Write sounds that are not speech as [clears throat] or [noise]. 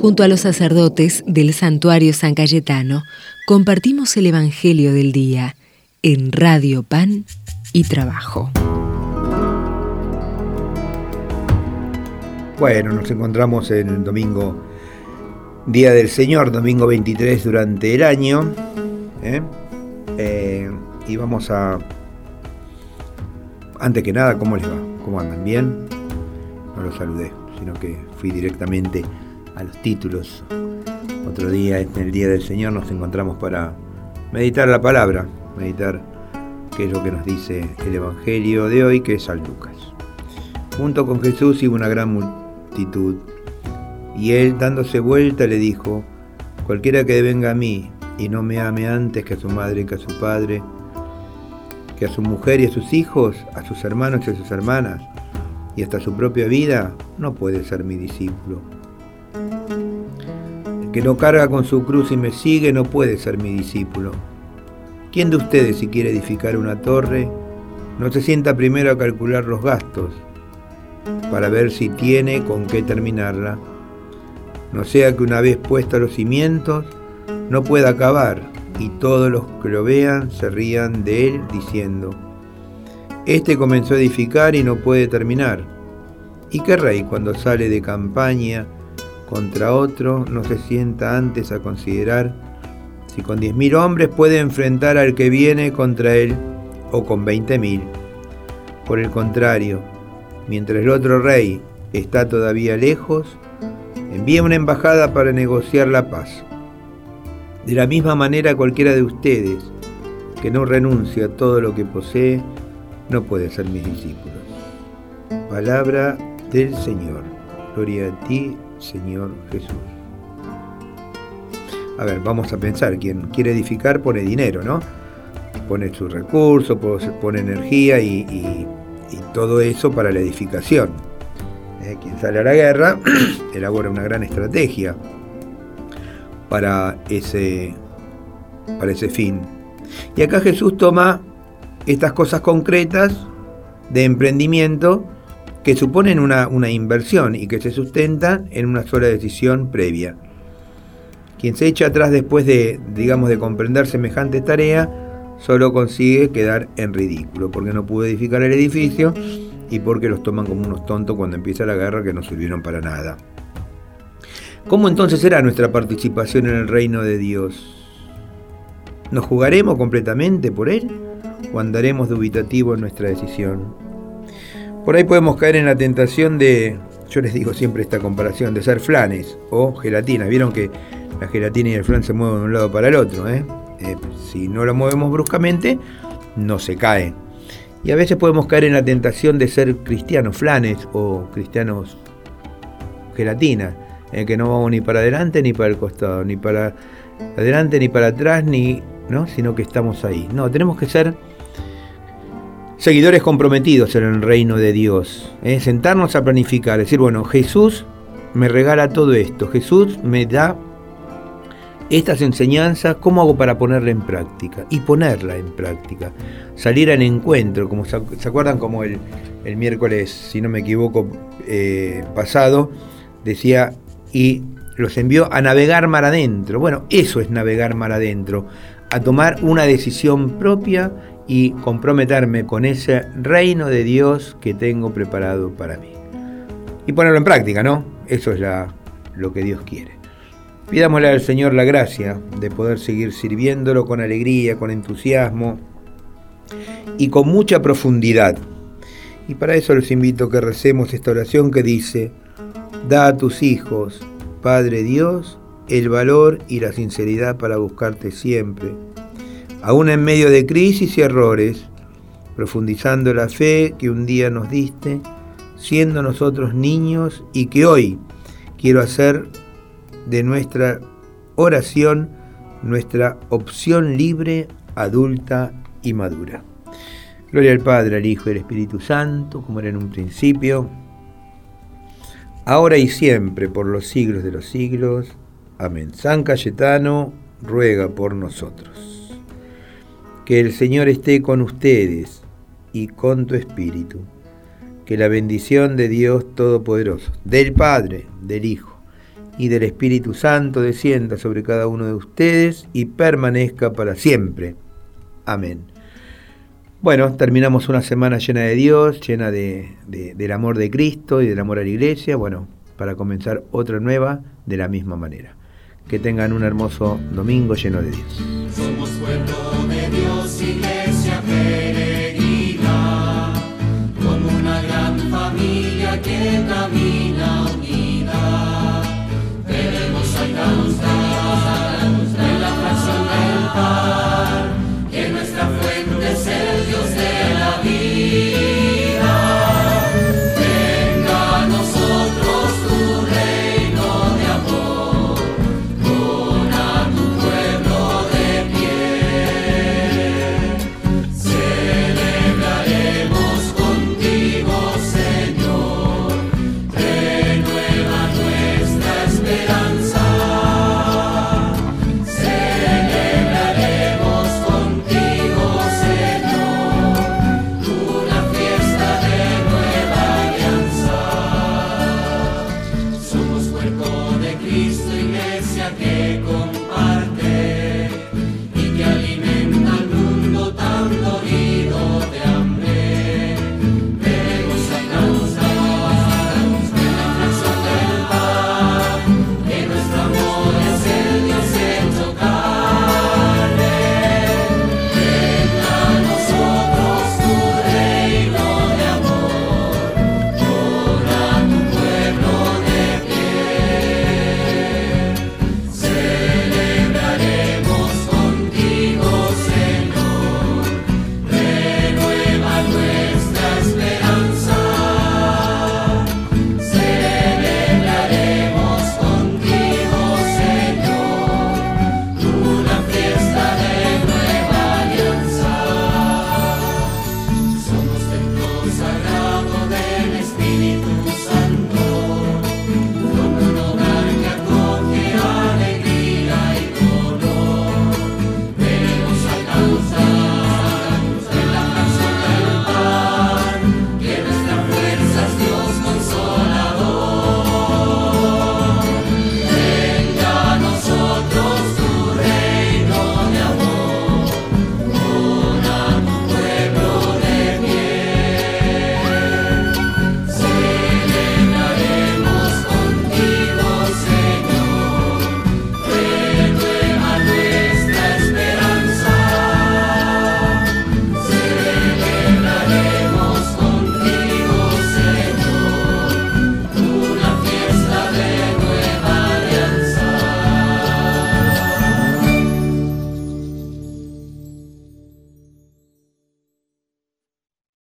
Junto a los sacerdotes del santuario San Cayetano, compartimos el Evangelio del Día en Radio Pan y Trabajo. Bueno, nos encontramos en el domingo, Día del Señor, domingo 23 durante el año. ¿eh? Eh, y vamos a... Antes que nada, ¿cómo les va? ¿Cómo andan? ¿Bien? No los saludé, sino que fui directamente a los títulos. Otro día, en el Día del Señor, nos encontramos para meditar la palabra, meditar qué es lo que nos dice el Evangelio de hoy, que es San Lucas. Junto con Jesús iba una gran multitud, y él, dándose vuelta, le dijo, cualquiera que venga a mí y no me ame antes que a su madre que a su padre, que a su mujer y a sus hijos, a sus hermanos y a sus hermanas, y hasta su propia vida, no puede ser mi discípulo. Que no carga con su cruz y me sigue no puede ser mi discípulo. ¿Quién de ustedes si quiere edificar una torre, no se sienta primero a calcular los gastos para ver si tiene con qué terminarla? No sea que una vez puestos los cimientos, no pueda acabar y todos los que lo vean se rían de él diciendo, Este comenzó a edificar y no puede terminar. ¿Y qué rey cuando sale de campaña contra otro no se sienta antes a considerar si con diez mil hombres puede enfrentar al que viene contra él o con veinte mil? Por el contrario, mientras el otro rey está todavía lejos, envía una embajada para negociar la paz. De la misma manera cualquiera de ustedes que no renuncia a todo lo que posee, no puede ser mis discípulos. Palabra del Señor. Gloria a ti, Señor Jesús. A ver, vamos a pensar, quien quiere edificar pone dinero, ¿no? Pone sus recursos, pone energía y, todo eso para la edificación. Eh, quien sale a la guerra [clears throat] elabora una gran estrategia para ese, para ese fin. Y acá Jesús toma estas cosas concretas de emprendimiento que suponen una, una, inversión y que se sustentan en una sola decisión previa. Quien se echa atrás después de, digamos, de comprender semejante tarea, solo consigue quedar en ridículo, porque no pudo edificar el edificio y porque los toman como unos tontos cuando empieza la guerra que no sirvieron para nada. ¿Cómo entonces será nuestra participación en el reino de Dios? ¿Nos jugaremos completamente por Él o andaremos dubitativo en nuestra decisión? Por ahí podemos caer en la tentación de, yo les digo siempre esta comparación, de ser flanes o gelatinas. Vieron que la gelatina y el flan se mueven de un lado para el otro. Eh, eh si no lo movemos bruscamente, no se cae. Y a veces podemos caer en la tentación de ser cristianos flanes o cristianos gelatinas en que no vamos ni para adelante ni para el costado, ni para adelante ni para atrás, ¿no? sino que estamos ahí. No, tenemos que ser seguidores comprometidos en el reino de Dios, ¿eh? sentarnos a planificar, decir, bueno, Jesús me regala todo esto, Jesús me da estas enseñanzas, ¿cómo hago para ponerla en práctica? Y ponerla en práctica. Salir al encuentro, como se, acuerdan como el, miércoles, si no me equivoco, eh, pasado, decía y los envió a navegar mar adentro. Bueno, eso es navegar mar adentro, a tomar una decisión propia y comprometerme con ese reino de Dios que tengo preparado para mí. Y ponerlo en práctica, ¿no? Eso es lo que Dios quiere. Pidámosle al Señor la gracia de poder seguir sirviéndolo con alegría, con entusiasmo y con mucha profundidad. Y para eso les invito a que recemos esta oración que dice, Da a tus hijos, Padre Dios, el valor y la sinceridad para buscarte siempre, aún en medio de crisis y errores, profundizando la fe que un día nos diste, siendo nosotros niños y que hoy quiero hacer de nuestra oración nuestra opción libre, adulta y madura. Gloria al Padre, al Hijo y al Espíritu Santo, como era en un principio, ahora y siempre, por los siglos de los siglos. Amén. San Cayetano ruega por nosotros. Que el Señor esté con ustedes y con tu espíritu. Que la bendición de Dios Todopoderoso, del Padre, del Hijo y del Espíritu Santo descienda sobre cada uno de ustedes y permanezca para siempre. Amén. Bueno, terminamos una semana llena de Dios, llena de, del amor de Cristo y del amor a la iglesia. Bueno, para comenzar otra nueva de la misma manera. Que tengan un hermoso domingo lleno de Dios. Somos de Dios, iglesia.